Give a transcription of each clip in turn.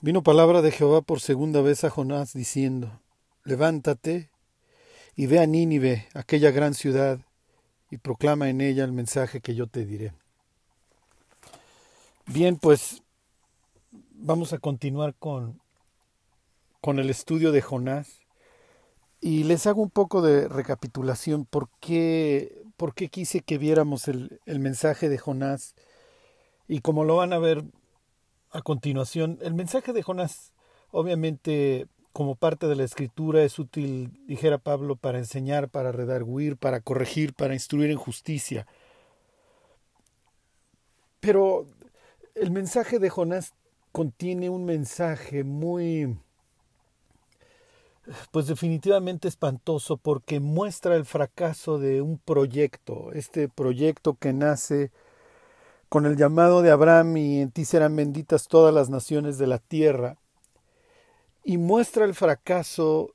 Vino palabra de Jehová por segunda vez a Jonás diciendo, Levántate y ve a Nínive, aquella gran ciudad, y proclama en ella el mensaje que yo te diré. Bien, pues vamos a continuar con, con el estudio de Jonás. Y les hago un poco de recapitulación. Por qué, por qué quise que viéramos el, el mensaje de Jonás y como lo van a ver a continuación, el mensaje de Jonás, obviamente, como parte de la escritura, es útil, dijera Pablo, para enseñar, para redarguir, para corregir, para instruir en justicia. Pero el mensaje de Jonás contiene un mensaje muy, pues definitivamente espantoso, porque muestra el fracaso de un proyecto, este proyecto que nace con el llamado de Abraham y en ti serán benditas todas las naciones de la tierra, y muestra el fracaso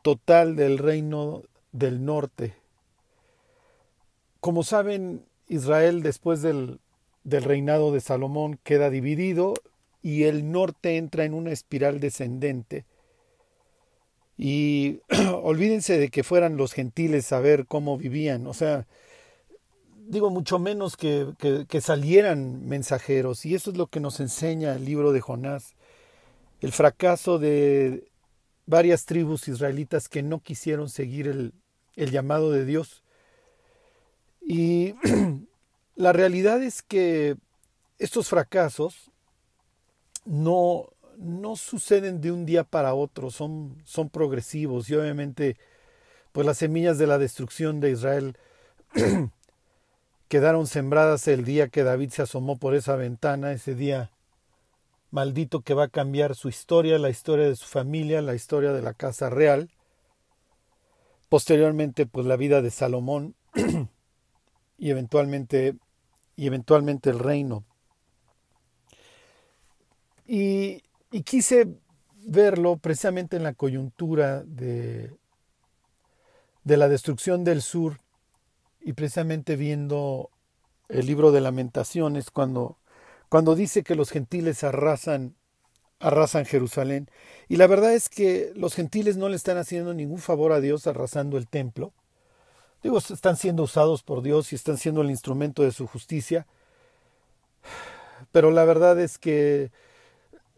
total del reino del norte. Como saben, Israel después del, del reinado de Salomón queda dividido y el norte entra en una espiral descendente. Y olvídense de que fueran los gentiles a ver cómo vivían, o sea, digo, mucho menos que, que, salieran mensajeros. Y eso es lo que nos enseña el libro de Jonás. El fracaso de varias tribus israelitas que no quisieron seguir el, el llamado de Dios. Y la realidad es que estos fracasos no, no suceden de un día para otro, son, son progresivos y obviamente pues las semillas de la destrucción de Israel quedaron sembradas el día que David se asomó por esa ventana, ese día maldito que va a cambiar su historia, la historia de su familia, la historia de la casa real. Posteriormente, pues la vida de Salomón y eventualmente y eventualmente el reino. Y, y quise verlo precisamente en la coyuntura de, de la destrucción del sur y precisamente viendo el libro de lamentaciones cuando, cuando dice que los gentiles arrasan, arrasan Jerusalén. Y la verdad es que los gentiles no le están haciendo ningún favor a Dios arrasando el templo. Digo, están siendo usados por Dios y están siendo el instrumento de su justicia. Pero la verdad es que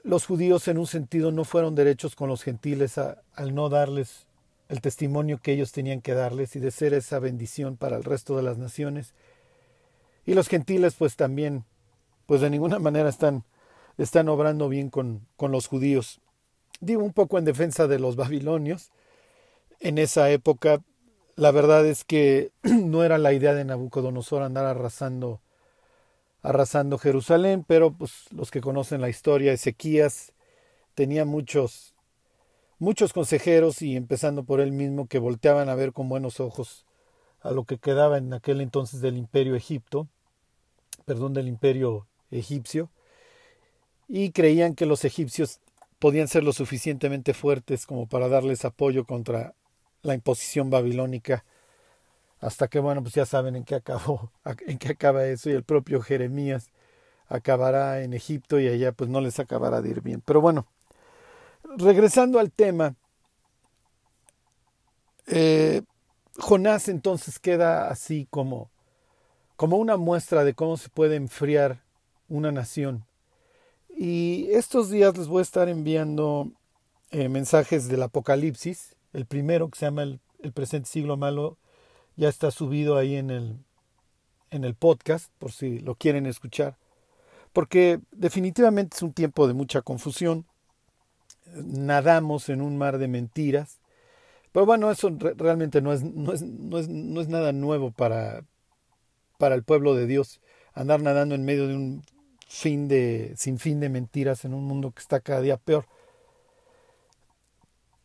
los judíos en un sentido no fueron derechos con los gentiles al no darles el testimonio que ellos tenían que darles y de ser esa bendición para el resto de las naciones. Y los gentiles pues también, pues de ninguna manera están, están obrando bien con, con los judíos. Digo un poco en defensa de los babilonios. En esa época, la verdad es que no era la idea de Nabucodonosor andar arrasando, arrasando Jerusalén, pero pues los que conocen la historia, Ezequías tenía muchos muchos consejeros y empezando por él mismo que volteaban a ver con buenos ojos a lo que quedaba en aquel entonces del imperio Egipto, perdón, del imperio egipcio, y creían que los egipcios podían ser lo suficientemente fuertes como para darles apoyo contra la imposición babilónica, hasta que bueno, pues ya saben en qué acabó, en qué acaba eso, y el propio Jeremías acabará en Egipto y allá pues no les acabará de ir bien. Pero bueno, regresando al tema, eh, Jonás entonces queda así como, como una muestra de cómo se puede enfriar una nación. Y estos días les voy a estar enviando eh, mensajes del Apocalipsis. El primero, que se llama el, el, presente siglo malo, ya está subido ahí en el, en el podcast, por si lo quieren escuchar. Porque definitivamente es un tiempo de mucha confusión nadamos en un mar de mentiras. Pero bueno, eso realmente no es, no es, no es, no es nada nuevo para, para el pueblo de Dios, andar nadando en medio de un fin de, sin fin de mentiras en un mundo que está cada día peor.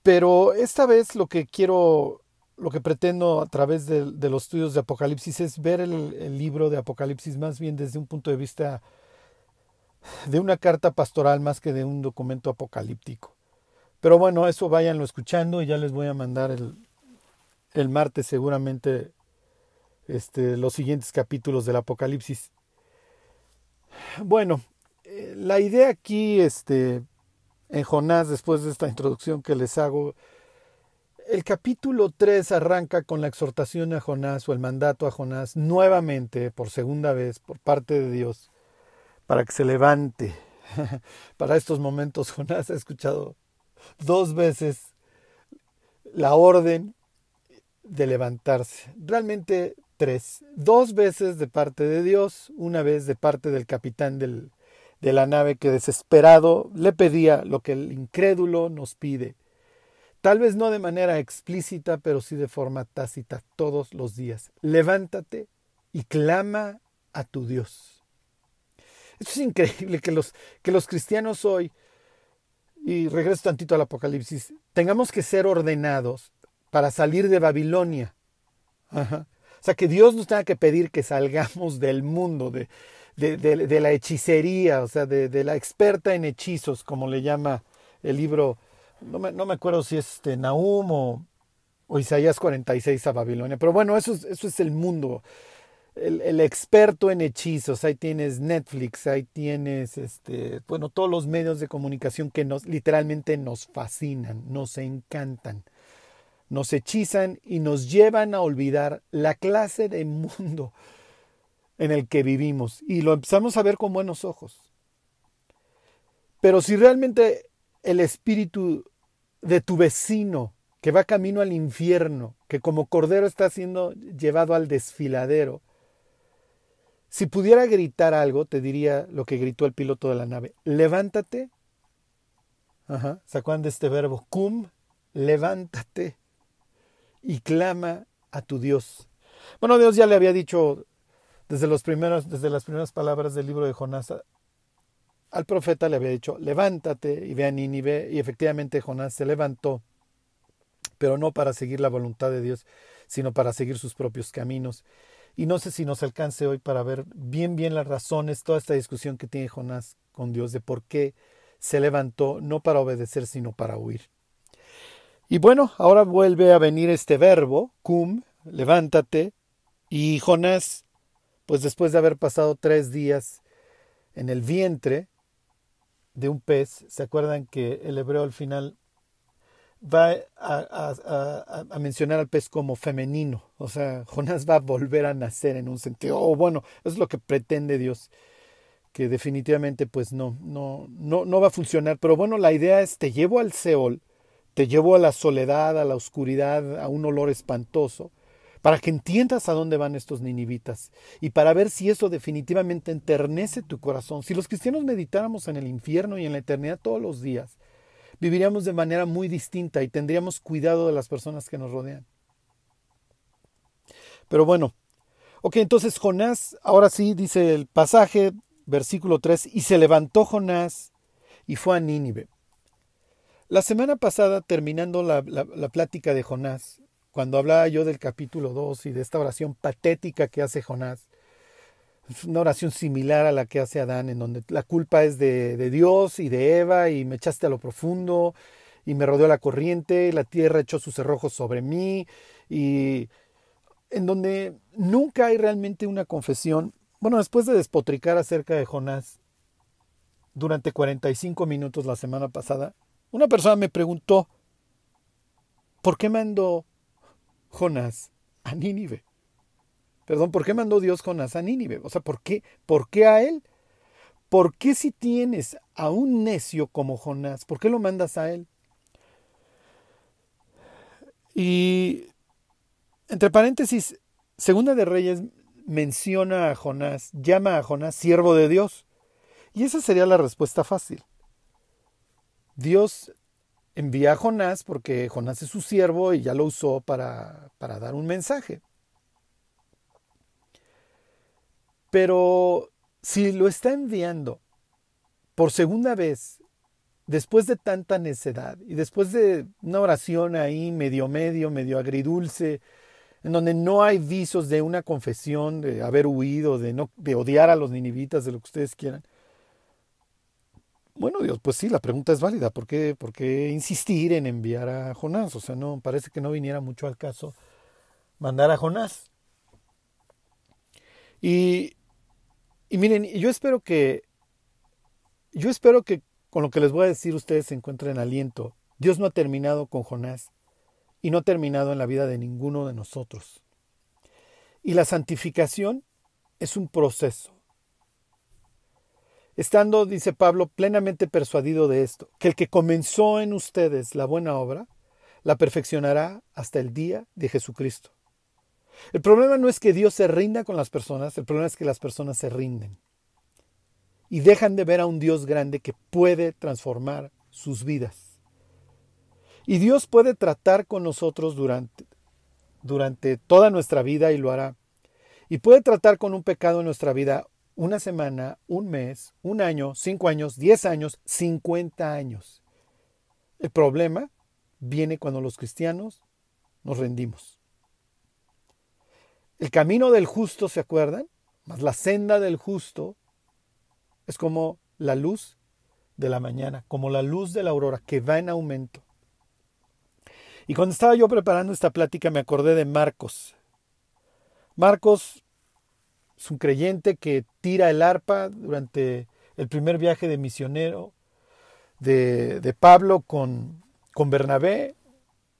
Pero esta vez lo que quiero, lo que pretendo a través de, los estudios de Apocalipsis es ver el, libro de Apocalipsis más bien desde un punto de vista de una carta pastoral más que de un documento apocalíptico. Pero bueno, eso váyanlo escuchando y ya les voy a mandar el, el martes seguramente este, los siguientes capítulos del Apocalipsis. Bueno, eh, la idea aquí este, en Jonás después de esta introducción que les hago. El capítulo 3 arranca con la exhortación a Jonás o el mandato a Jonás nuevamente, por segunda vez, por parte de Dios, para que se levante. Para estos momentos Jonás ha escuchado dos veces la orden de levantarse. Realmente tres. Dos veces de parte de Dios, una vez de parte del capitán del, de la nave que desesperado le pedía lo que el incrédulo nos pide. Tal vez no de manera explícita, pero sí de forma tácita todos los días. Levántate y clama a tu Dios. Esto es increíble que los, que los cristianos hoy, y regreso tantito al Apocalipsis, tengamos que ser ordenados para salir de Babilonia. O sea, que Dios nos tenga que pedir que salgamos del mundo, de, de, la hechicería, o sea, de, la experta en hechizos, como le llama el libro, no me, no me acuerdo si es este, Nahum o, o, Isaías 46 a Babilonia, pero bueno, eso es, eso es el mundo. El, experto en hechizos, ahí tienes Netflix, ahí tienes este, bueno, todos los medios de comunicación que nos literalmente nos fascinan, nos encantan nos hechizan y nos llevan a olvidar la clase de mundo en el que vivimos y lo empezamos a ver con buenos ojos. Pero si realmente el espíritu de tu vecino que va camino al infierno, que como cordero está siendo llevado al desfiladero, si pudiera gritar algo, te diría lo que gritó el piloto de la nave. Levántate. Ajá. ¿Se de este verbo? Cum, levántate y clama a tu Dios. Bueno, Dios ya le había dicho desde, los primeros, desde las primeras palabras del libro de Jonás al profeta le había dicho, levántate y ve a Nínive, y efectivamente Jonás se levantó, pero no para seguir la voluntad de Dios, sino para seguir sus propios caminos. Y no sé si nos alcance hoy para ver bien, bien las razones, toda esta discusión que tiene Jonás con Dios de por qué se levantó, no para obedecer, sino para huir. Y bueno, ahora vuelve a venir este verbo, cum, levántate, y Jonás, pues después de haber pasado tres días en el vientre de un pez, ¿se acuerdan que el hebreo al final va a, mencionar al pez como femenino? O sea, Jonás va a volver a nacer en un sentido, o bueno, es lo que pretende Dios que definitivamente pues no, no, no, no va a funcionar. Pero bueno, la idea es te llevo al Seol, te llevo a la soledad, a la oscuridad, a un olor espantoso, para que entiendas a dónde van estos ninivitas y para ver si eso definitivamente enternece tu corazón. Si los cristianos meditáramos en el infierno y en la eternidad todos los días, viviríamos de manera muy distinta y tendríamos cuidado de las personas que nos rodean. Pero bueno, ok, entonces Jonás, ahora sí dice el pasaje, versículo 3, y se levantó Jonás y fue a Nínive. La semana pasada, terminando la, plática de Jonás, cuando hablaba yo del capítulo 2 y de esta oración patética que hace Jonás, una oración similar a la que hace Adán, en donde la culpa es de, de, Dios y de Eva, y me echaste a lo profundo, y me rodeó la corriente, y la tierra echó sus cerrojos sobre mí, y en donde nunca hay realmente una confesión. Bueno, después de despotricar acerca de Jonás durante 45 minutos la semana pasada, una persona me preguntó, ¿por qué mandó Jonás a Nínive? Perdón, ¿por qué mandó Dios Jonás a Nínive? O sea, ¿por qué? ¿Por qué a él? ¿Por qué si tienes a un necio como Jonás, por qué lo mandas a él? Y entre paréntesis, Segunda de Reyes menciona a Jonás, llama a Jonás siervo de Dios. Y esa sería la respuesta fácil. Dios envía a Jonás porque Jonás es su siervo y ya lo usó para, para dar un mensaje. Pero si lo está enviando por segunda vez, después de tanta necedad y después de una oración ahí medio medio, medio agridulce, en donde no hay visos de una confesión, de haber huido, de, no, de odiar a los ninivitas, de lo que ustedes quieran, bueno, Dios, pues sí, la pregunta es válida. ¿Por qué, ¿Por qué insistir en enviar a Jonás? O sea, no, parece que no viniera mucho al caso mandar a Jonás. Y, y miren, yo espero que, yo espero que con lo que les voy a decir ustedes se encuentren aliento. Dios no ha terminado con Jonás y no ha terminado en la vida de ninguno de nosotros. Y la santificación es un proceso. Estando, dice Pablo, plenamente persuadido de esto, que el que comenzó en ustedes la buena obra, la perfeccionará hasta el día de Jesucristo. El problema no es que Dios se rinda con las personas, el problema es que las personas se rinden y dejan de ver a un Dios grande que puede transformar sus vidas. Y Dios puede tratar con nosotros durante, toda nuestra vida y lo hará. Y puede tratar con un pecado en nuestra vida una semana, un mes, un año, cinco años, diez años, cincuenta años. El problema viene cuando los cristianos nos rendimos. El camino del justo, ¿se acuerdan? Más la senda del justo es como la luz de la mañana, como la luz de la aurora que va en aumento. Y cuando estaba yo preparando esta plática me acordé de Marcos. Marcos es un creyente que tira el arpa durante el primer viaje de misionero de, de Pablo con, con Bernabé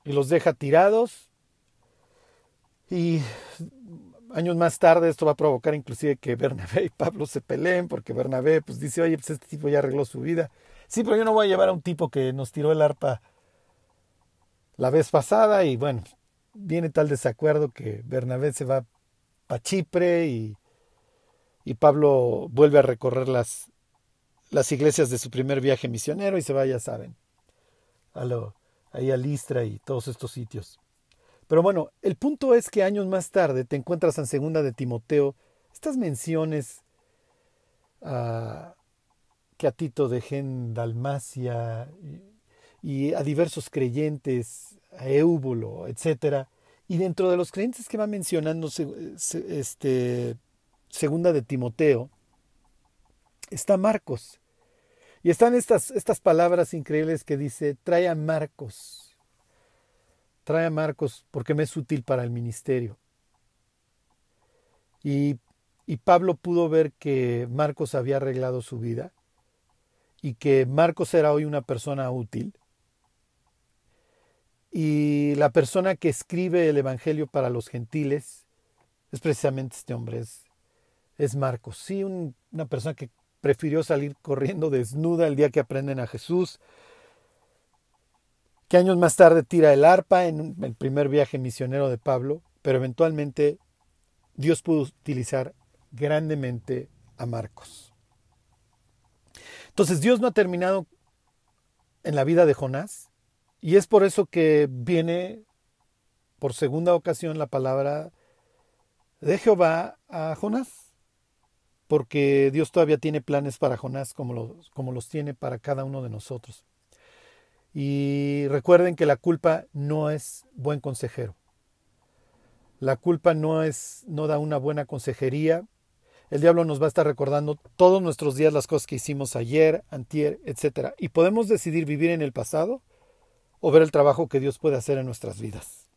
y los deja tirados. Y años más tarde esto va a provocar inclusive que Bernabé y Pablo se peleen porque Bernabé pues dice, oye, pues este tipo ya arregló su vida. Sí, pero yo no voy a llevar a un tipo que nos tiró el arpa la vez pasada y bueno, viene tal desacuerdo que Bernabé se va a Chipre y y Pablo vuelve a recorrer las, las iglesias de su primer viaje misionero y se va, ya saben, a lo, ahí a Listra y todos estos sitios. Pero bueno, el punto es que años más tarde te encuentras en segunda de Timoteo estas menciones a, que a Tito dejen Dalmacia y, a diversos creyentes, a Éubulo, etc. Y dentro de los creyentes que va mencionando este, segunda de Timoteo, está Marcos. Y están estas, estas palabras increíbles que dice, trae a Marcos, trae a Marcos porque me es útil para el ministerio. Y, y Pablo pudo ver que Marcos había arreglado su vida y que Marcos era hoy una persona útil. Y la persona que escribe el Evangelio para los gentiles es precisamente este hombre, es es Marcos. Sí, una persona que prefirió salir corriendo desnuda el día que aprenden a Jesús, que años más tarde tira el arpa en el primer viaje misionero de Pablo, pero eventualmente Dios pudo utilizar grandemente a Marcos. Entonces Dios no ha terminado en la vida de Jonás y es por eso que viene por segunda ocasión la palabra de Jehová a Jonás porque Dios todavía tiene planes para Jonás como los, como los tiene para cada uno de nosotros. Y recuerden que la culpa no es buen consejero. La culpa no es no da una buena consejería. El diablo nos va a estar recordando todos nuestros días las cosas que hicimos ayer, antier, etc. Y podemos decidir vivir en el pasado o ver el trabajo que Dios puede hacer en nuestras vidas.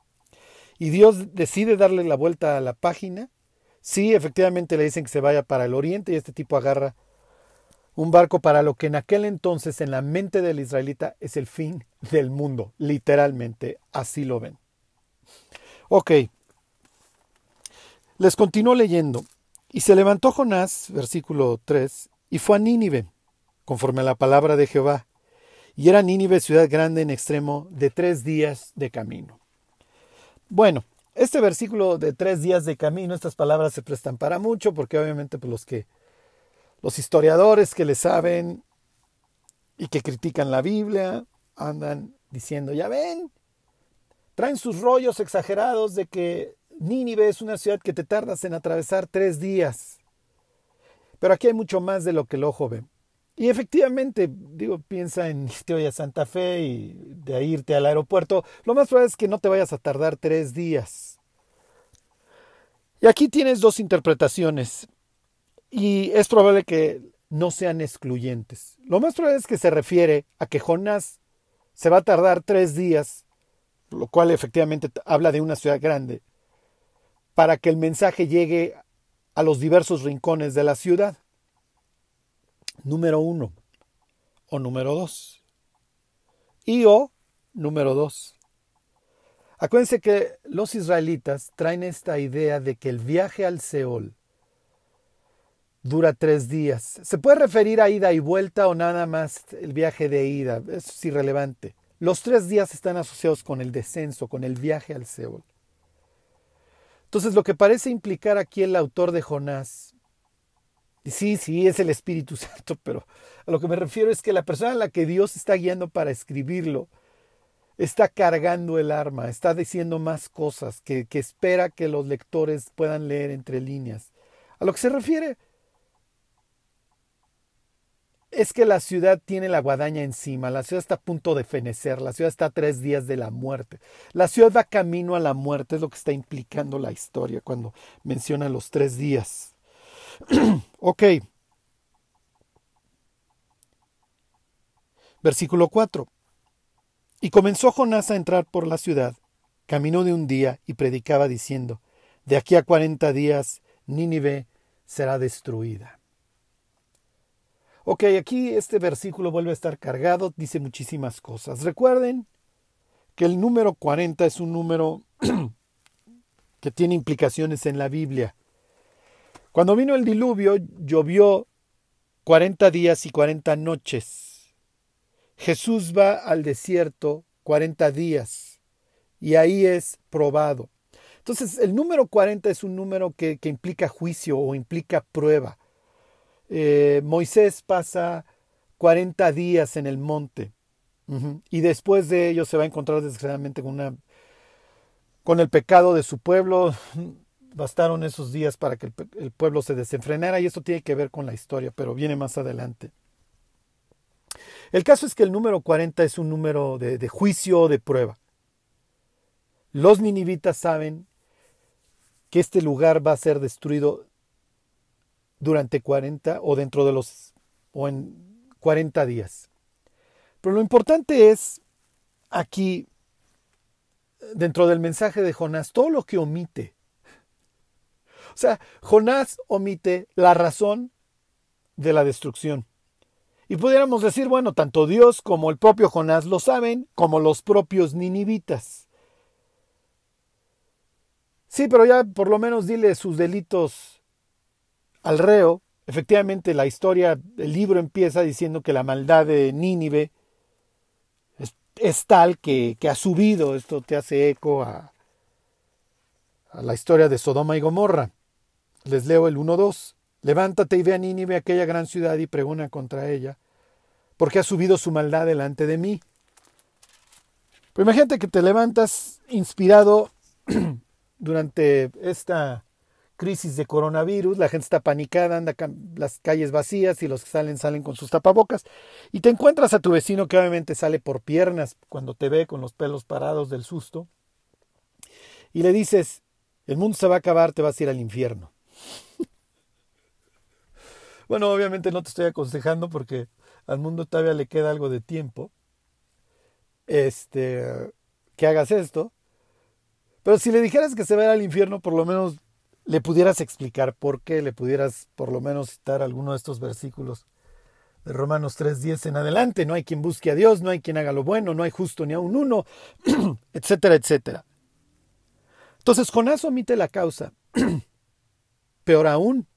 Y Dios decide darle la vuelta a la página Sí, efectivamente le dicen que se vaya para el oriente y este tipo agarra un barco para lo que en aquel entonces en la mente del israelita es el fin del mundo, literalmente, así lo ven. Ok, les continúo leyendo. Y se levantó Jonás, versículo 3, y fue a Nínive, conforme a la palabra de Jehová. Y era Nínive ciudad grande en extremo de tres días de camino. Bueno, este versículo de tres días de camino, estas palabras se prestan para mucho, porque obviamente pues, los que los historiadores que le saben y que critican la Biblia andan diciendo, ya ven, traen sus rollos exagerados de que Nínive es una ciudad que te tardas en atravesar tres días. Pero aquí hay mucho más de lo que el ojo ve. Y efectivamente, digo, piensa en irte hoy a Santa Fe y de irte al aeropuerto. Lo más probable es que no te vayas a tardar tres días. Y aquí tienes dos interpretaciones. Y es probable que no sean excluyentes. Lo más probable es que se refiere a que Jonás se va a tardar tres días, lo cual efectivamente habla de una ciudad grande, para que el mensaje llegue a los diversos rincones de la ciudad. Número uno. o número dos. Y o número dos. Acuérdense que los israelitas traen esta idea de que el viaje al Seol dura tres días. Se puede referir a ida y vuelta o nada más el viaje de ida. Eso es irrelevante. Los tres días están asociados con el descenso, con el viaje al Seol. Entonces, lo que parece implicar aquí el autor de Jonás, y sí, sí, es el Espíritu Santo, pero a lo que me refiero es que la persona a la que Dios está guiando para escribirlo está cargando el arma, está diciendo más cosas que, que espera que los lectores puedan leer entre líneas. A lo que se refiere es que la ciudad tiene la guadaña encima, la ciudad está a punto de fenecer, la ciudad está a tres días de la muerte. La ciudad va camino a la muerte, es lo que está implicando la historia cuando menciona los tres días. ok. Versículo 4. Y comenzó Jonás a entrar por la ciudad, caminó de un día y predicaba diciendo, de aquí a cuarenta días Nínive será destruida. Ok, aquí este versículo vuelve a estar cargado, dice muchísimas cosas. Recuerden que el número 40 es un número que tiene implicaciones en la Biblia. Cuando vino el diluvio, llovió 40 días y 40 noches. Jesús va al desierto 40 días y ahí es probado. Entonces, el número 40 es un número que, que implica juicio o implica prueba. Eh, Moisés pasa 40 días en el monte y después de ello se va a encontrar desgraciadamente con, una, con el pecado de su pueblo. Bastaron esos días para que el, pueblo se desenfrenara y esto tiene que ver con la historia, pero viene más adelante. El caso es que el número 40 es un número de, de juicio o de prueba. Los ninivitas saben que este lugar va a ser destruido durante 40 o dentro de los o en 40 días. Pero lo importante es aquí dentro del mensaje de Jonás todo lo que omite. O sea, Jonás omite la razón de la destrucción. Y pudiéramos decir, bueno, tanto Dios como el propio Jonás lo saben, como los propios ninivitas. Sí, pero ya por lo menos dile sus delitos al reo. Efectivamente, la historia, el libro empieza diciendo que la maldad de Nínive es, tal que, ha subido. Esto te hace eco a, a la historia de Sodoma y Gomorra. Les leo el 1.2. Levántate y ve a Nínive, aquella gran ciudad, y pregona contra ella, porque ha subido su maldad delante de mí. Pero imagínate que te levantas inspirado durante esta crisis de coronavirus, la gente está panicada, anda las calles vacías y los que salen salen con sus tapabocas y te encuentras a tu vecino que obviamente sale por piernas cuando te ve con los pelos parados del susto y le dices, el mundo se va a acabar, te vas a ir al infierno. bueno, obviamente no te estoy aconsejando porque al mundo todavía le queda algo de tiempo. Este, que hagas esto. Pero si le dijeras que se va a ir al infierno, por lo menos le pudieras explicar por qué, le pudieras por lo menos citar alguno de estos versículos de Romanos 3.10 en adelante. No hay quien busque a Dios, no hay quien haga lo bueno, no hay justo ni a un uno, etcétera, etcétera. Entonces Jonás omite la causa. Peor aún,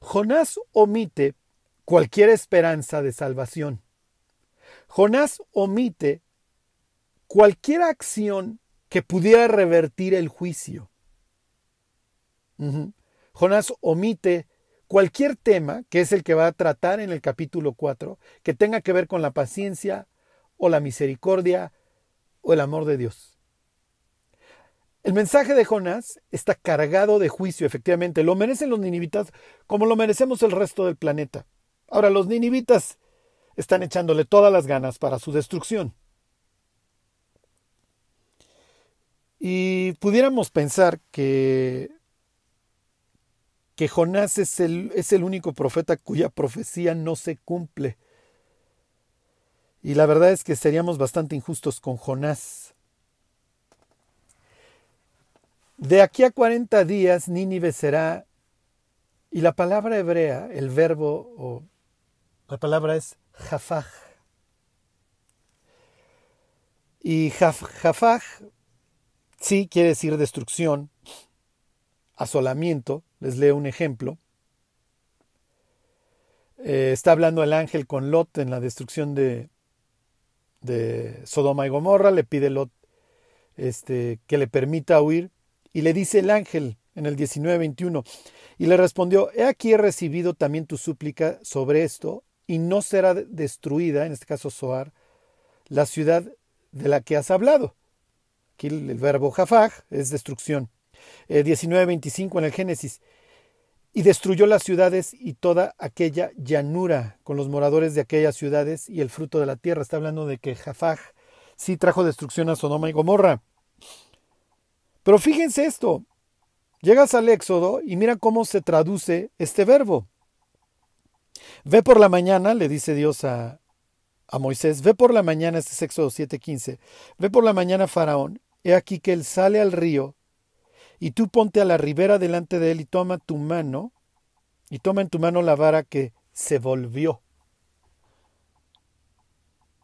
Jonás omite cualquier esperanza de salvación. Jonás omite cualquier acción que pudiera revertir el juicio. Jonás omite cualquier tema, que es el que va a tratar en el capítulo 4, que tenga que ver con la paciencia o la misericordia o el amor de Dios. El mensaje de Jonás está cargado de juicio, efectivamente. Lo merecen los ninivitas como lo merecemos el resto del planeta. Ahora, los ninivitas están echándole todas las ganas para su destrucción. Y pudiéramos pensar que que Jonás es el, es el único profeta cuya profecía no se cumple. Y la verdad es que seríamos bastante injustos con Jonás. De aquí a 40 días Nínive será, y la palabra hebrea, el verbo, o la palabra es jafaj. Y jafaj, sí, quiere decir destrucción, asolamiento. Les leo un ejemplo. Eh, está hablando el ángel con Lot en la destrucción de, de Sodoma y Gomorra. Le pide Lot este, que le permita huir. Y le dice el ángel en el 19-21, y le respondió, He aquí he recibido también tu súplica sobre esto, y no será destruida, en este caso Soar, la ciudad de la que has hablado. Aquí el, verbo jafaj es destrucción. 19.25 en el Génesis. Y destruyó las ciudades y toda aquella llanura con los moradores de aquellas ciudades y el fruto de la tierra. Está hablando de que Jafaj sí trajo destrucción a Sodoma y Gomorra. Pero fíjense esto. Llegas al Éxodo y mira cómo se traduce este verbo. Ve por la mañana, le dice Dios a, a Moisés, ve por la mañana, este es Éxodo 7:15, ve por la mañana Faraón, he aquí que él sale al río, y tú ponte a la ribera delante de él y toma tu mano, y toma en tu mano la vara que se volvió,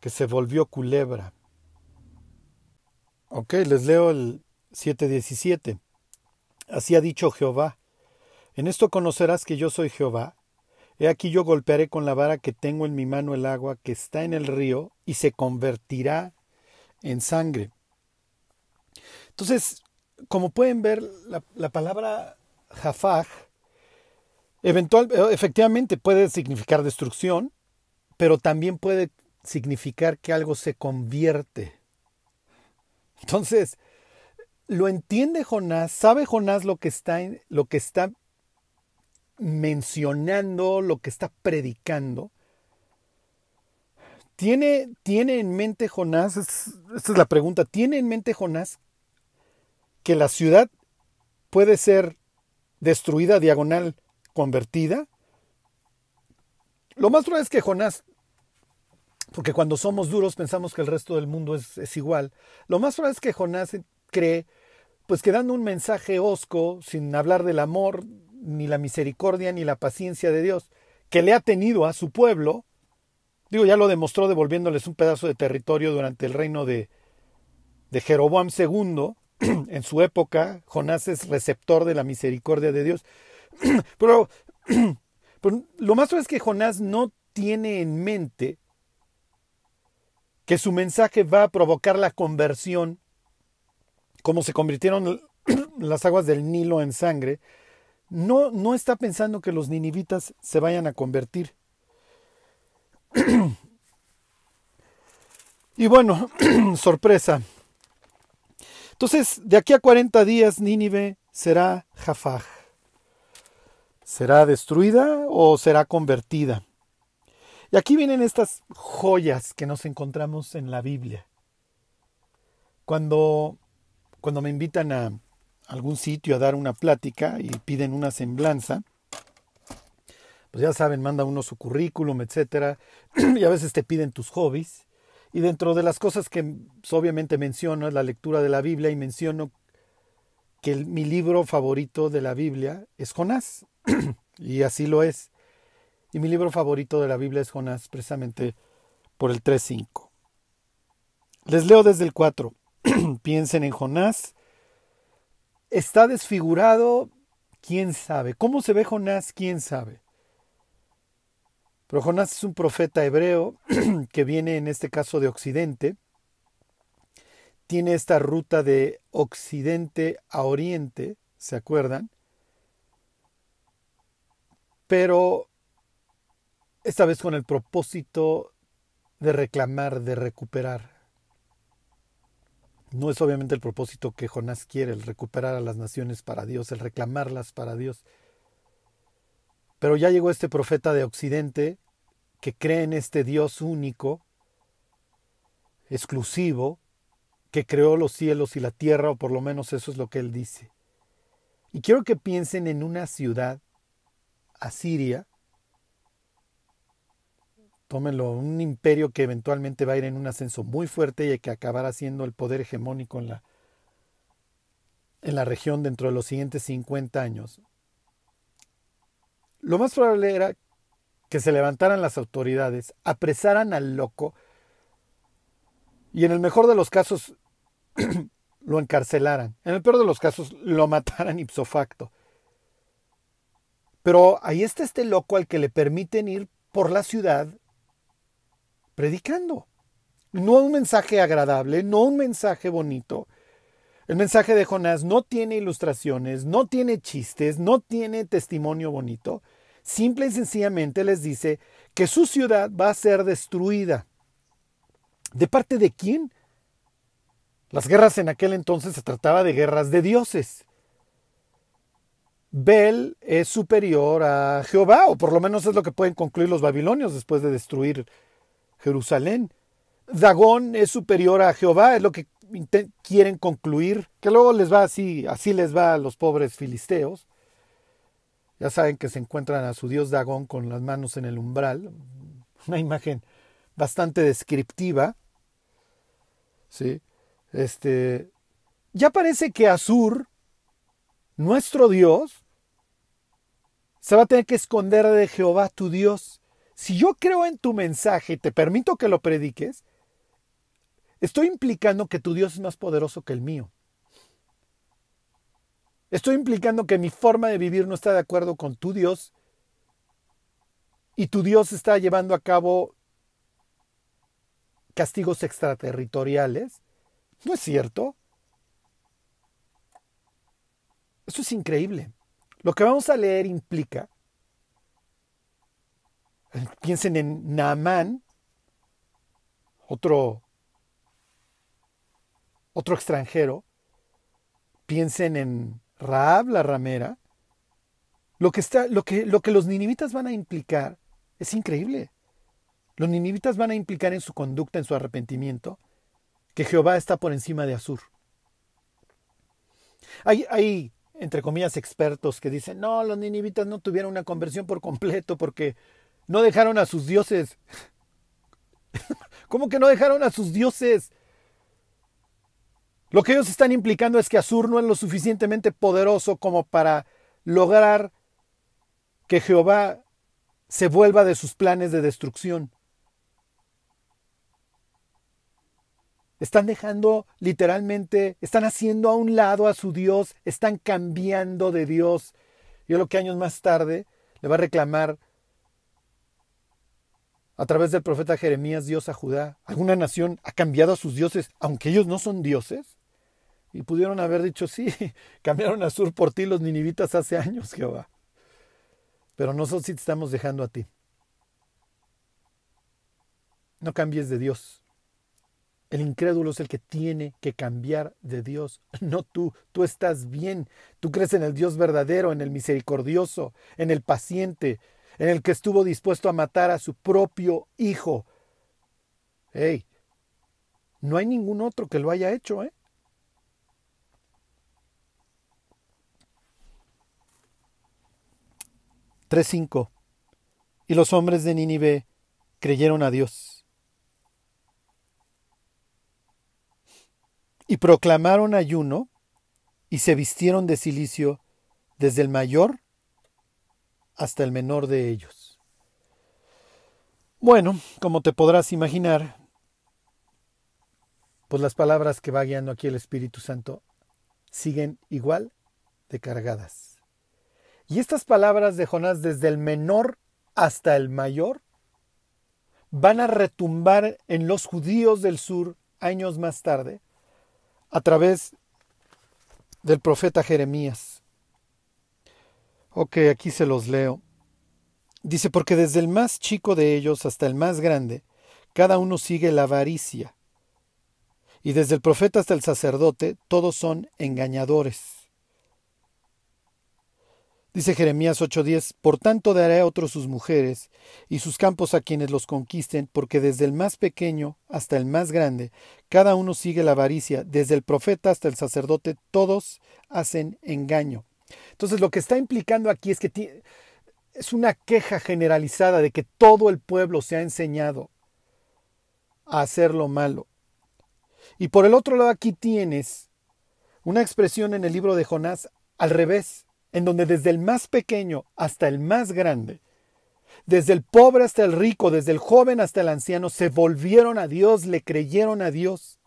que se volvió culebra. Ok, les leo el 7:17. Así ha dicho Jehová. En esto conocerás que yo soy Jehová, He aquí yo golpearé con la vara que tengo en mi mano el agua que está en el río y se convertirá en sangre. Entonces, como pueden ver, la, palabra jafaj eventual, efectivamente puede significar destrucción, pero también puede significar que algo se convierte. Entonces, lo entiende Jonás, sabe Jonás lo que está, lo que está mencionando, lo que está predicando. ¿Tiene, ¿Tiene en mente Jonás, esta es la pregunta, ¿tiene en mente Jonás que la ciudad puede ser destruida, diagonal, convertida? Lo más probable es que Jonás, porque cuando somos duros pensamos que el resto del mundo es, es igual, lo más probable es que Jonás cree, pues que dando un mensaje osco, sin hablar del amor, ni la misericordia ni la paciencia de Dios que le ha tenido a su pueblo, digo, ya lo demostró devolviéndoles un pedazo de territorio durante el reino de, de Jeroboam II, en su época, Jonás es receptor de la misericordia de Dios. Pero, lo más es que Jonás no tiene en mente que su mensaje va a provocar la conversión, como se convirtieron las aguas del Nilo en sangre, no, no está pensando que los ninivitas se vayan a convertir. y bueno, sorpresa. Entonces, de aquí a 40 días, Nínive será Jafaj. ¿Será destruida o será convertida? Y aquí vienen estas joyas que nos encontramos en la Biblia. Cuando, cuando me invitan a, algún sitio a dar una plática y piden una semblanza, pues ya saben, manda uno su currículum, etcétera, y a veces te piden tus hobbies. Y dentro de las cosas que pues, obviamente menciono es la lectura de la Biblia y menciono que mi libro favorito de la Biblia es Jonás, y así lo es. Y mi libro favorito de la Biblia es Jonás, precisamente por el 3.5. Les leo desde el 4. Piensen en Jonás, ¿Está desfigurado? ¿Quién sabe? ¿Cómo se ve Jonás? ¿Quién sabe? Pero Jonás es un profeta hebreo que viene en este caso de Occidente. Tiene esta ruta de Occidente a Oriente, ¿se acuerdan? Pero esta vez con el propósito de reclamar, de recuperar. No es obviamente el propósito que Jonás quiere, el recuperar a las naciones para Dios, el reclamarlas para Dios. Pero ya llegó este profeta de Occidente que cree en este Dios único, exclusivo, que creó los cielos y la tierra, o por lo menos eso es lo que él dice. Y quiero que piensen en una ciudad, Asiria, tómenlo, un imperio que eventualmente va a ir en un ascenso muy fuerte y que acabará siendo el poder hegemónico en la, en la región dentro de los siguientes 50 años. Lo más probable era que se levantaran las autoridades, apresaran al loco y en el mejor de los casos lo encarcelaran, en el peor de los casos lo mataran ipso facto. Pero ahí está este loco al que le permiten ir por la ciudad predicando. No un mensaje agradable, no un mensaje bonito. El mensaje de Jonás no tiene ilustraciones, no tiene chistes, no tiene testimonio bonito. Simple y sencillamente les dice que su ciudad va a ser destruida. ¿De parte de quién? Las guerras en aquel entonces se trataba de guerras de dioses. Bel es superior a Jehová, o por lo menos es lo que pueden concluir los babilonios después de destruir Jerusalén. Dagón es superior a Jehová, es lo que quieren concluir, que luego les va así, así les va a los pobres filisteos. Ya saben que se encuentran a su dios Dagón con las manos en el umbral, una imagen bastante descriptiva. ¿Sí? Este, ya parece que Azur, nuestro Dios, se va a tener que esconder de Jehová tu Dios. Si yo creo en tu mensaje y te permito que lo prediques, estoy implicando que tu Dios es más poderoso que el mío. Estoy implicando que mi forma de vivir no está de acuerdo con tu Dios y tu Dios está llevando a cabo castigos extraterritoriales. ¿No es cierto? Eso es increíble. Lo que vamos a leer implica, piensen en Naamán, otro, otro extranjero, piensen en Raab la ramera, lo que, está, lo, que, lo que los ninivitas van a implicar es increíble. Los ninivitas van a implicar en su conducta, en su arrepentimiento, que Jehová está por encima de Asur. Hay, hay entre comillas, expertos que dicen, no, los ninivitas no tuvieron una conversión por completo porque no dejaron a sus dioses. ¿Cómo que no dejaron a sus dioses? Lo que ellos están implicando es que Azur no es lo suficientemente poderoso como para lograr que Jehová se vuelva de sus planes de destrucción. Están dejando literalmente, están haciendo a un lado a su Dios, están cambiando de Dios. Yo lo que años más tarde le va a reclamar a través del profeta Jeremías Dios a Judá. ¿Alguna nación ha cambiado a sus dioses aunque ellos no son dioses? Y pudieron haber dicho, sí, cambiaron a Sur por ti los ninivitas hace años, Jehová. Pero nosotros sí te estamos dejando a ti. No cambies de Dios. El incrédulo es el que tiene que cambiar de Dios, no tú. Tú estás bien. Tú crees en el Dios verdadero, en el misericordioso, en el paciente, en el que estuvo dispuesto a matar a su propio hijo. Hey, no hay ningún otro que lo haya hecho, ¿eh? Cinco Y los hombres de Nínive creyeron a Dios y proclamaron ayuno y se vistieron de silicio desde el mayor hasta el menor de ellos. Bueno, como te podrás imaginar, pues las palabras que va guiando aquí el Espíritu Santo siguen igual de cargadas. Y estas palabras de Jonás desde el menor hasta el mayor van a retumbar en los judíos del sur años más tarde a través del profeta Jeremías. Ok, aquí se los leo. Dice, porque desde el más chico de ellos hasta el más grande, cada uno sigue la avaricia. Y desde el profeta hasta el sacerdote, todos son engañadores. Dice Jeremías 8:10, Por tanto daré a otros sus mujeres y sus campos a quienes los conquisten, porque desde el más pequeño hasta el más grande, cada uno sigue la avaricia, desde el profeta hasta el sacerdote, todos hacen engaño. Entonces lo que está implicando aquí es que es una queja generalizada de que todo el pueblo se ha enseñado a hacer lo malo. Y por el otro lado aquí tienes una expresión en el libro de Jonás al revés en donde desde el más pequeño hasta el más grande, Desde el pobre hasta el rico, desde el joven hasta el anciano, se volvieron a Dios, le creyeron a Dios.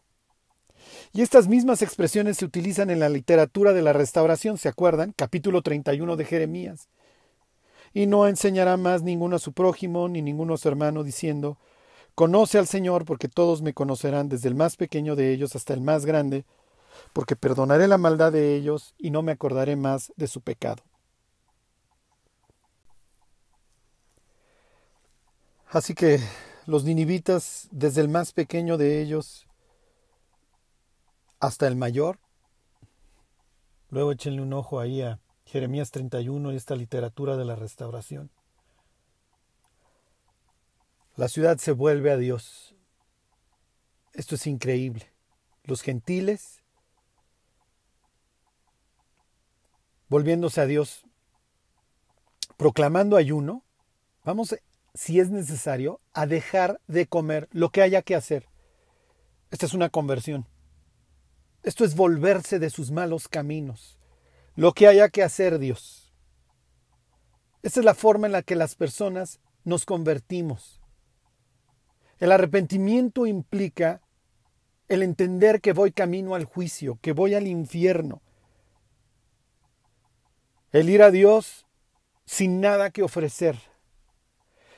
Y estas mismas expresiones se utilizan en la literatura de la restauración, ¿se acuerdan? Capítulo 31 de Jeremías. Y no enseñará más ninguno a su prójimo ni ninguno a su hermano, diciendo, Conoce al Señor, porque todos me conocerán, desde el más pequeño de ellos hasta el más grande, porque perdonaré la maldad de ellos y no me acordaré más de su pecado. Así que los ninivitas, desde el más pequeño de ellos hasta el mayor, luego échenle un ojo ahí a Jeremías 31 y esta literatura de la restauración. La ciudad se vuelve a Dios. Esto es increíble. Los gentiles volviéndose a Dios, proclamando ayuno, vamos, si es necesario, a dejar de comer lo que haya que hacer. Esta es una conversión. Esto es volverse de sus malos caminos. Lo que haya que hacer, Dios. Esta es la forma en la que las personas nos convertimos. El arrepentimiento implica el entender que voy camino al juicio, que voy al infierno, el ir a Dios sin nada que ofrecer.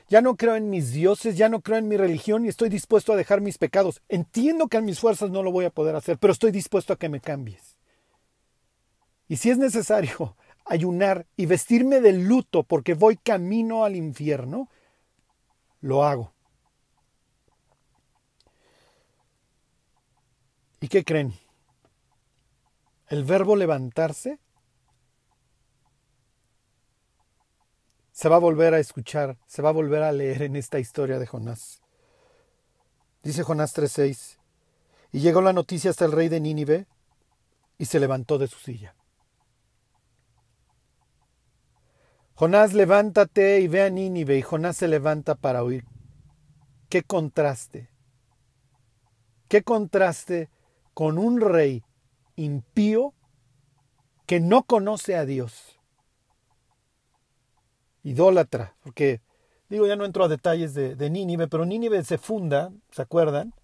Ya no creo en mis dioses, ya no creo en mi religión y estoy dispuesto a dejar mis pecados. Entiendo que a mis fuerzas no lo voy a poder hacer, pero estoy dispuesto a que me cambies. Y si es necesario ayunar y vestirme de luto porque voy camino al infierno, lo hago. ¿Y qué creen? El verbo levantarse se va a volver a escuchar, se va a volver a leer en esta historia de Jonás. Dice Jonás 3:6, y llegó la noticia hasta el rey de Nínive y se levantó de su silla. Jonás, levántate y ve a Nínive, y Jonás se levanta para oír. Qué contraste, qué contraste con un rey impío que no conoce a Dios idólatra, porque digo, ya no entro a detalles de, de Nínive, pero Nínive se funda, ¿se acuerdan?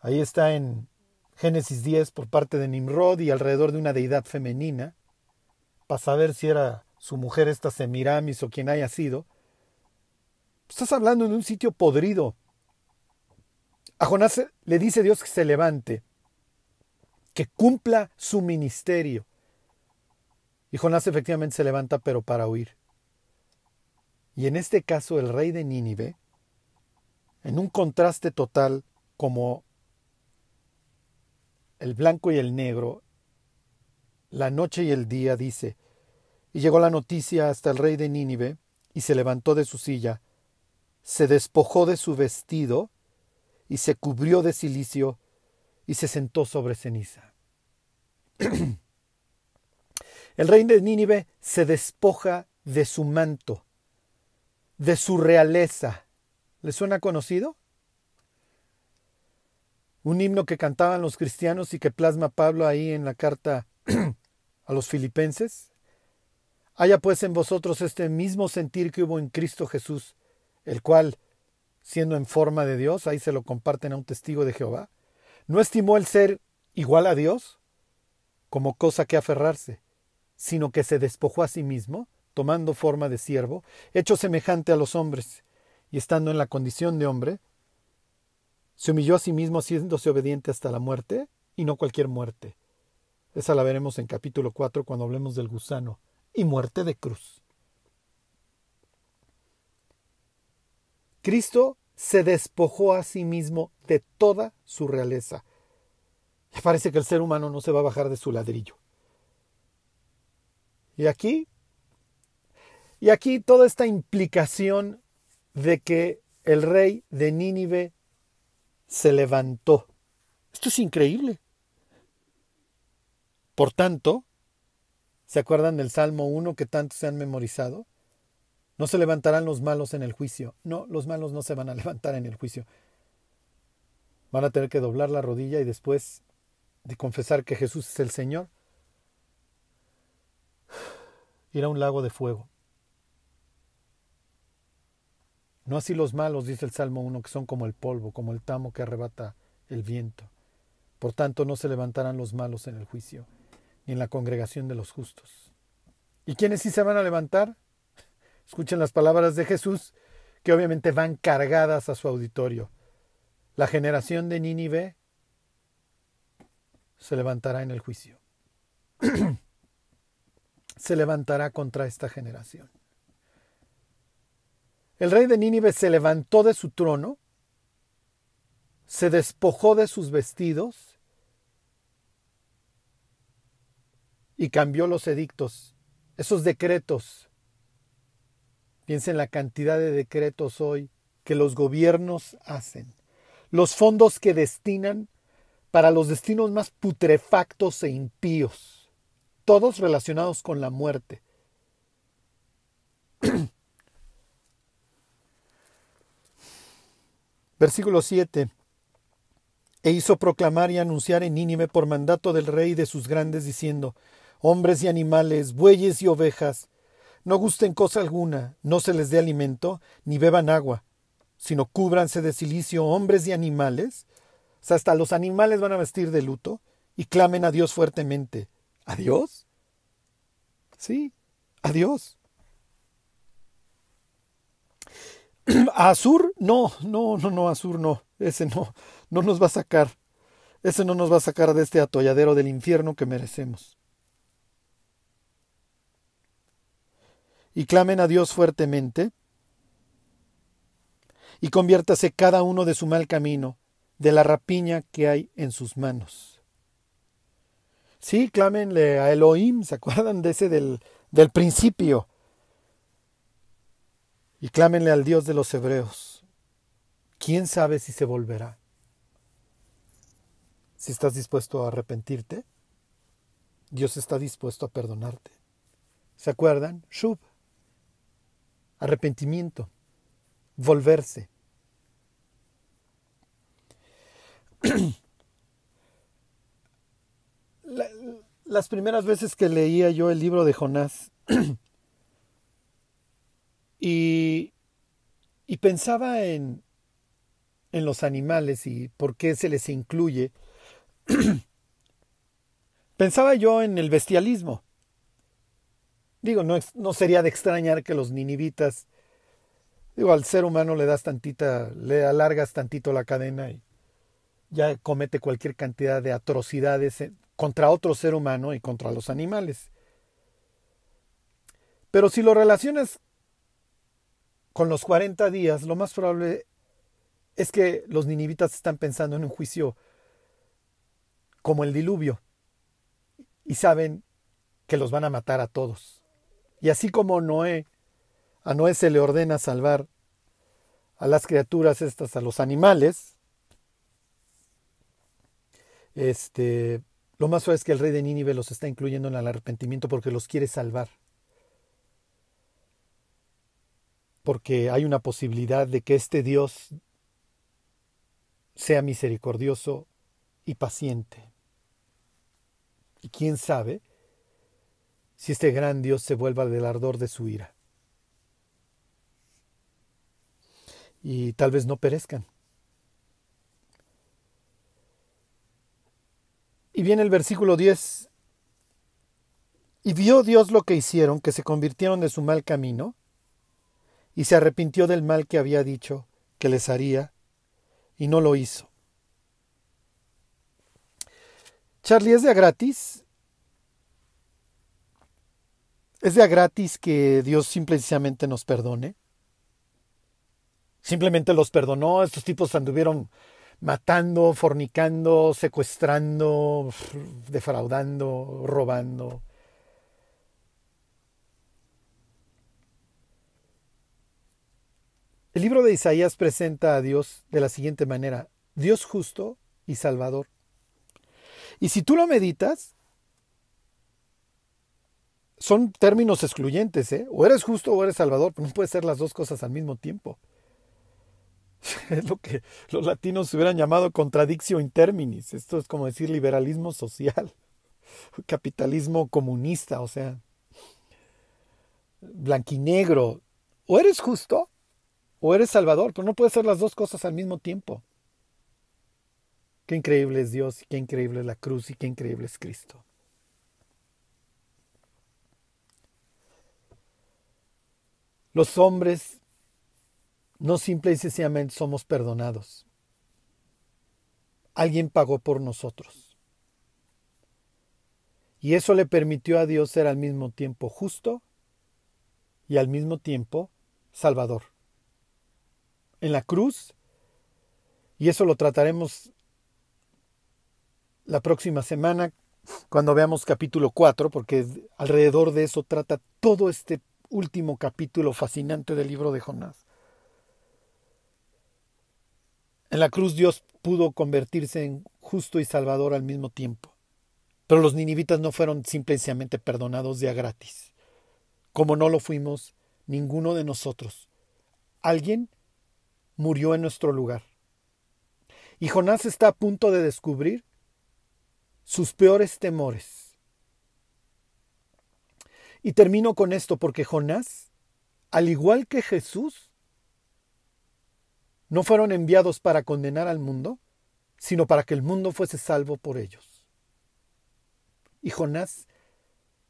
Ahí está en Génesis 10 por parte de Nimrod y alrededor de una deidad femenina, para saber si era su mujer esta Semiramis o quien haya sido. Estás hablando de un sitio podrido. A Jonás le dice Dios que se levante, que cumpla su ministerio. Y Jonás efectivamente se levanta, pero para huir. Y en este caso el rey de Nínive, en un contraste total como el blanco y el negro, la noche y el día, dice, y llegó la noticia hasta el rey de Nínive, y se levantó de su silla, se despojó de su vestido, y se cubrió de cilicio, y se sentó sobre ceniza. el rey de Nínive se despoja de su manto, de su realeza. ¿Le suena conocido? Un himno que cantaban los cristianos y que plasma Pablo ahí en la carta a los filipenses. Haya pues en vosotros este mismo sentir que hubo en Cristo Jesús, el cual, siendo en forma de Dios, ahí se lo comparten a un testigo de Jehová, no estimó el ser igual a Dios como cosa que aferrarse, sino que se despojó a sí mismo, tomando forma de siervo, hecho semejante a los hombres, y estando en la condición de hombre, se humilló a sí mismo haciéndose obediente hasta la muerte, y no cualquier muerte. Esa la veremos en capítulo 4 cuando hablemos del gusano, y muerte de cruz. Cristo se despojó a sí mismo de toda su realeza. Y parece que el ser humano no se va a bajar de su ladrillo. Y aquí y aquí toda esta implicación de que el rey de Nínive se levantó. Esto es increíble. Por tanto, ¿se acuerdan del Salmo 1 que tanto se han memorizado? No se levantarán los malos en el juicio. No, los malos no se van a levantar en el juicio. Van a tener que doblar la rodilla y después de confesar que Jesús es el Señor, ir a un lago de fuego. No así los malos, dice el Salmo 1, que son como el polvo, como el tamo que arrebata el viento. Por tanto, no se levantarán los malos en el juicio, ni en la congregación de los justos. ¿Y quiénes sí se van a levantar? Escuchen las palabras de Jesús, que obviamente van cargadas a su auditorio. La generación de Nínive se levantará en el juicio. se levantará contra esta generación. El rey de Nínive se levantó de su trono, se despojó de sus vestidos y cambió los edictos, esos decretos. Piensen la cantidad de decretos hoy que los gobiernos hacen, los fondos que destinan para los destinos más putrefactos e impíos, todos relacionados con la muerte. Versículo 7. E hizo proclamar y anunciar en Nínive por mandato del rey de sus grandes, diciendo, Hombres y animales, bueyes y ovejas, no gusten cosa alguna, no se les dé alimento, ni beban agua, sino cúbranse de silicio hombres y animales, o sea, hasta los animales van a vestir de luto, y clamen a Dios fuertemente. ¿A Dios? Sí, a Dios. Azur, no, no, no, no, Azur no, ese no, no nos va a sacar, ese no nos va a sacar de este atolladero del infierno que merecemos. Y clamen a Dios fuertemente, y conviértase cada uno de su mal camino, de la rapiña que hay en sus manos. Sí, clámenle a Elohim, ¿se acuerdan de ese del, del principio? Y clámenle al Dios de los hebreos. ¿Quién sabe si se volverá? Si estás dispuesto a arrepentirte, Dios está dispuesto a perdonarte. ¿Se acuerdan? Shub. Arrepentimiento. Volverse. las primeras veces que leía yo el libro de Jonás, Y, pensaba en, en los animales y por qué se les incluye. pensaba yo en el bestialismo. Digo, no, no sería de extrañar que los ninivitas, digo, al ser humano le das tantita, le alargas tantito la cadena y ya comete cualquier cantidad de atrocidades contra otro ser humano y contra los animales. Pero si lo relacionas con los 40 días, lo más probable es que los ninivitas están pensando en un juicio como el diluvio y saben que los van a matar a todos. Y así como Noé, a Noé se le ordena salvar a las criaturas estas, a los animales, este, lo más suave es que el rey de Nínive los está incluyendo en el arrepentimiento porque los quiere salvar. Porque hay una posibilidad de que este Dios sea misericordioso y paciente. Y quién sabe si este gran Dios se vuelva del ardor de su ira. Y tal vez no perezcan. Y viene el versículo 10. Y vio Dios lo que hicieron, que se convirtieron de su mal camino, y se arrepintió del mal que había dicho que les haría, y no lo hizo. Charlie, ¿es de a gratis? ¿Es de a gratis que Dios simplemente nos perdone? Simplemente los perdonó, estos tipos anduvieron matando, fornicando, secuestrando, defraudando, robando. El libro de Isaías presenta a Dios de la siguiente manera, Dios justo y salvador. Y si tú lo meditas, son términos excluyentes, ¿eh? O eres justo o eres salvador, pero no puede ser las dos cosas al mismo tiempo. Es lo que los latinos hubieran llamado contradictio in terminis. Esto es como decir liberalismo social, capitalismo comunista, o sea, blanquinegro. O eres justo o eres Salvador, pero no puedes ser las dos cosas al mismo tiempo. Qué increíble es Dios, y qué increíble es la cruz y qué increíble es Cristo. Los hombres no simple y sencillamente somos perdonados. Alguien pagó por nosotros. Y eso le permitió a Dios ser al mismo tiempo justo y al mismo tiempo salvador. En la cruz, y eso lo trataremos la próxima semana cuando veamos capítulo 4, porque alrededor de eso trata todo este último capítulo fascinante del libro de Jonás. En la cruz Dios pudo convertirse en justo y salvador al mismo tiempo. Pero los ninivitas no fueron simplemente perdonados de a gratis. Como no lo fuimos ninguno de nosotros. Alguien murió en nuestro lugar. Y Jonás está a punto de descubrir sus peores temores. Y termino con esto porque Jonás, al igual que Jesús, no fueron enviados para condenar al mundo, sino para que el mundo fuese salvo por ellos. Y Jonás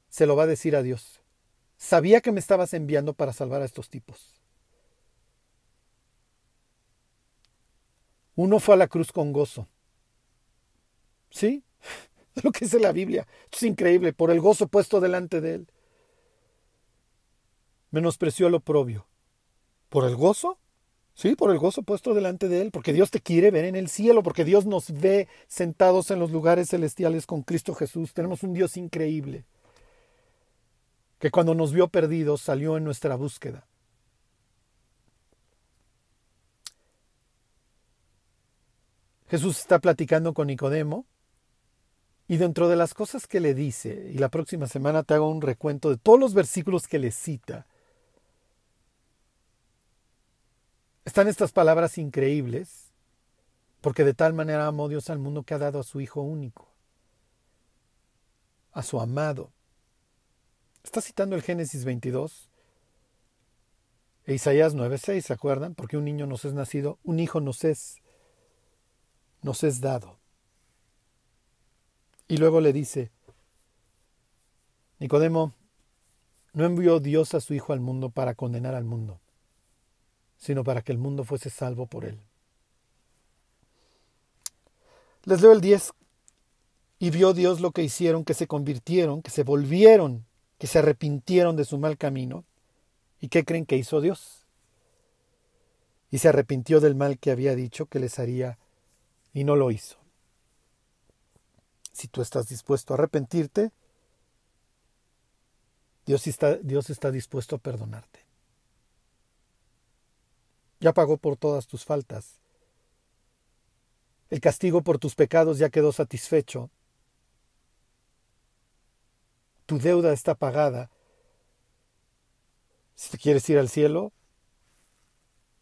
se lo va a decir a Dios. Sabía que me estabas enviando para salvar a estos tipos. Uno fue a la cruz con gozo. ¿Sí? Lo que dice la Biblia. Esto es increíble. Por el gozo puesto delante de él. Menospreció el oprobio. ¿Por el gozo? Sí, por el gozo puesto delante de Él, porque Dios te quiere ver en el cielo, porque Dios nos ve sentados en los lugares celestiales con Cristo Jesús. Tenemos un Dios increíble, que cuando nos vio perdidos salió en nuestra búsqueda. Jesús está platicando con Nicodemo y dentro de las cosas que le dice, y la próxima semana te hago un recuento de todos los versículos que le cita, Están estas palabras increíbles, porque de tal manera amó Dios al mundo que ha dado a su Hijo único, a su amado. Está citando el Génesis 22 e Isaías 9:6, ¿se acuerdan? Porque un niño nos es nacido, un hijo nos es, nos es dado. Y luego le dice, Nicodemo, no envió Dios a su Hijo al mundo para condenar al mundo, sino para que el mundo fuese salvo por él. Les leo el 10. Y vio Dios lo que hicieron, que se convirtieron, que se volvieron, que se arrepintieron de su mal camino. ¿Y qué creen que hizo Dios? Y se arrepintió del mal que había dicho que les haría y no lo hizo. Si tú estás dispuesto a arrepentirte, Dios está, Dios está dispuesto a perdonarte. Ya pagó por todas tus faltas. El castigo por tus pecados ya quedó satisfecho. Tu deuda está pagada. Si te quieres ir al cielo,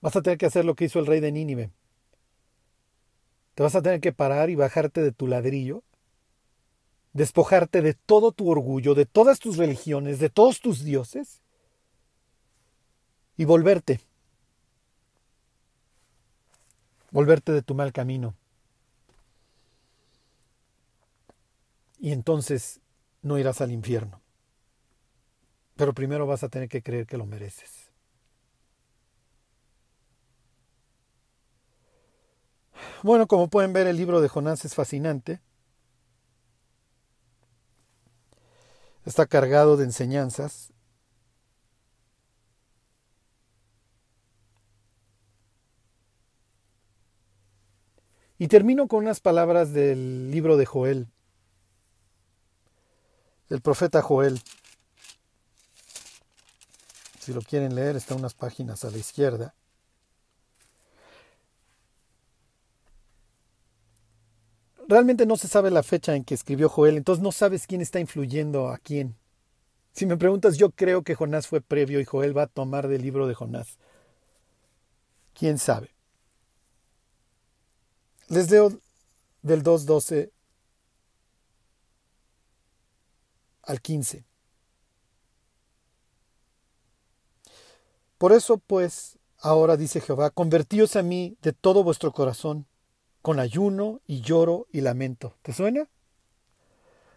vas a tener que hacer lo que hizo el rey de Nínive. Te vas a tener que parar y bajarte de tu ladrillo, despojarte de todo tu orgullo, de todas tus religiones, de todos tus dioses, y volverte volverte de tu mal camino. Y entonces no irás al infierno. Pero primero vas a tener que creer que lo mereces. Bueno, como pueden ver, el libro de Jonás es fascinante. Está cargado de enseñanzas Y termino con unas palabras del libro de Joel, del profeta Joel. Si lo quieren leer, está unas páginas a la izquierda. Realmente no se sabe la fecha en que escribió Joel, entonces no sabes quién está influyendo a quién. Si me preguntas, yo creo que Jonás fue previo y Joel va a tomar del libro de Jonás. ¿Quién sabe? Les leo del 2.12 al 15. Por eso, pues, ahora, dice Jehová, convertíos a mí de todo vuestro corazón, con ayuno y lloro y lamento. ¿Te suena?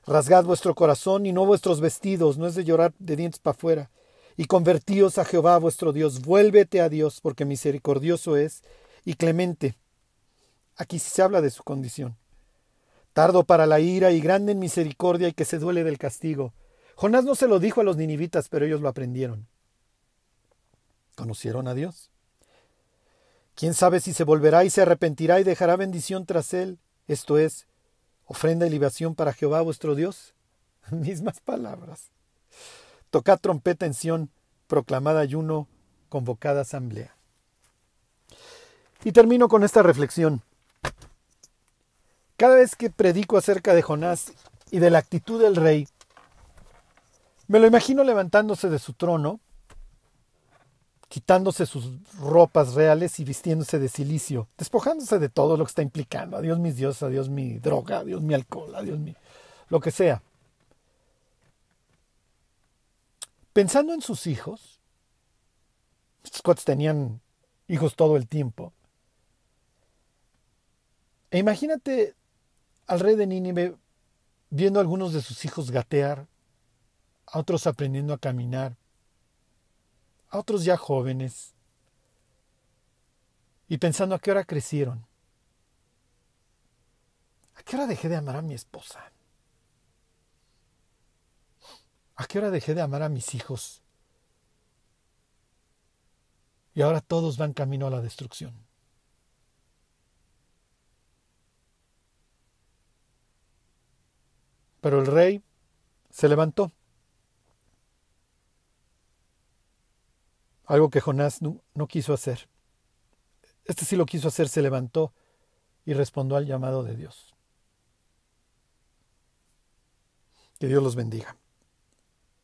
Rasgad vuestro corazón y no vuestros vestidos, no es de llorar de dientes para afuera. Y convertíos a Jehová vuestro Dios, vuélvete a Dios, porque misericordioso es y clemente. Aquí se habla de su condición. Tardo para la ira y grande en misericordia y que se duele del castigo. Jonás no se lo dijo a los ninivitas, pero ellos lo aprendieron. ¿Conocieron a Dios? ¿Quién sabe si se volverá y se arrepentirá y dejará bendición tras él? Esto es, ofrenda y libación para Jehová vuestro Dios. Mismas palabras. Tocad trompeta en Sión, proclamad ayuno, convocada asamblea. Y termino con esta reflexión. Cada vez que predico acerca de Jonás y de la actitud del rey, me lo imagino levantándose de su trono, quitándose sus ropas reales y vistiéndose de silicio, despojándose de todo lo que está implicando. Adiós mis dioses, adiós mi droga, adiós mi alcohol, adiós mi... lo que sea. Pensando en sus hijos, estos cuates tenían hijos todo el tiempo. E imagínate al rey de Nínive viendo a algunos de sus hijos gatear, a otros aprendiendo a caminar, a otros ya jóvenes, y pensando a qué hora crecieron, a qué hora dejé de amar a mi esposa, a qué hora dejé de amar a mis hijos, y ahora todos van camino a la destrucción. Pero el rey se levantó. Algo que Jonás no, quiso hacer. Este sí lo quiso hacer, se levantó y respondió al llamado de Dios. Que Dios los bendiga.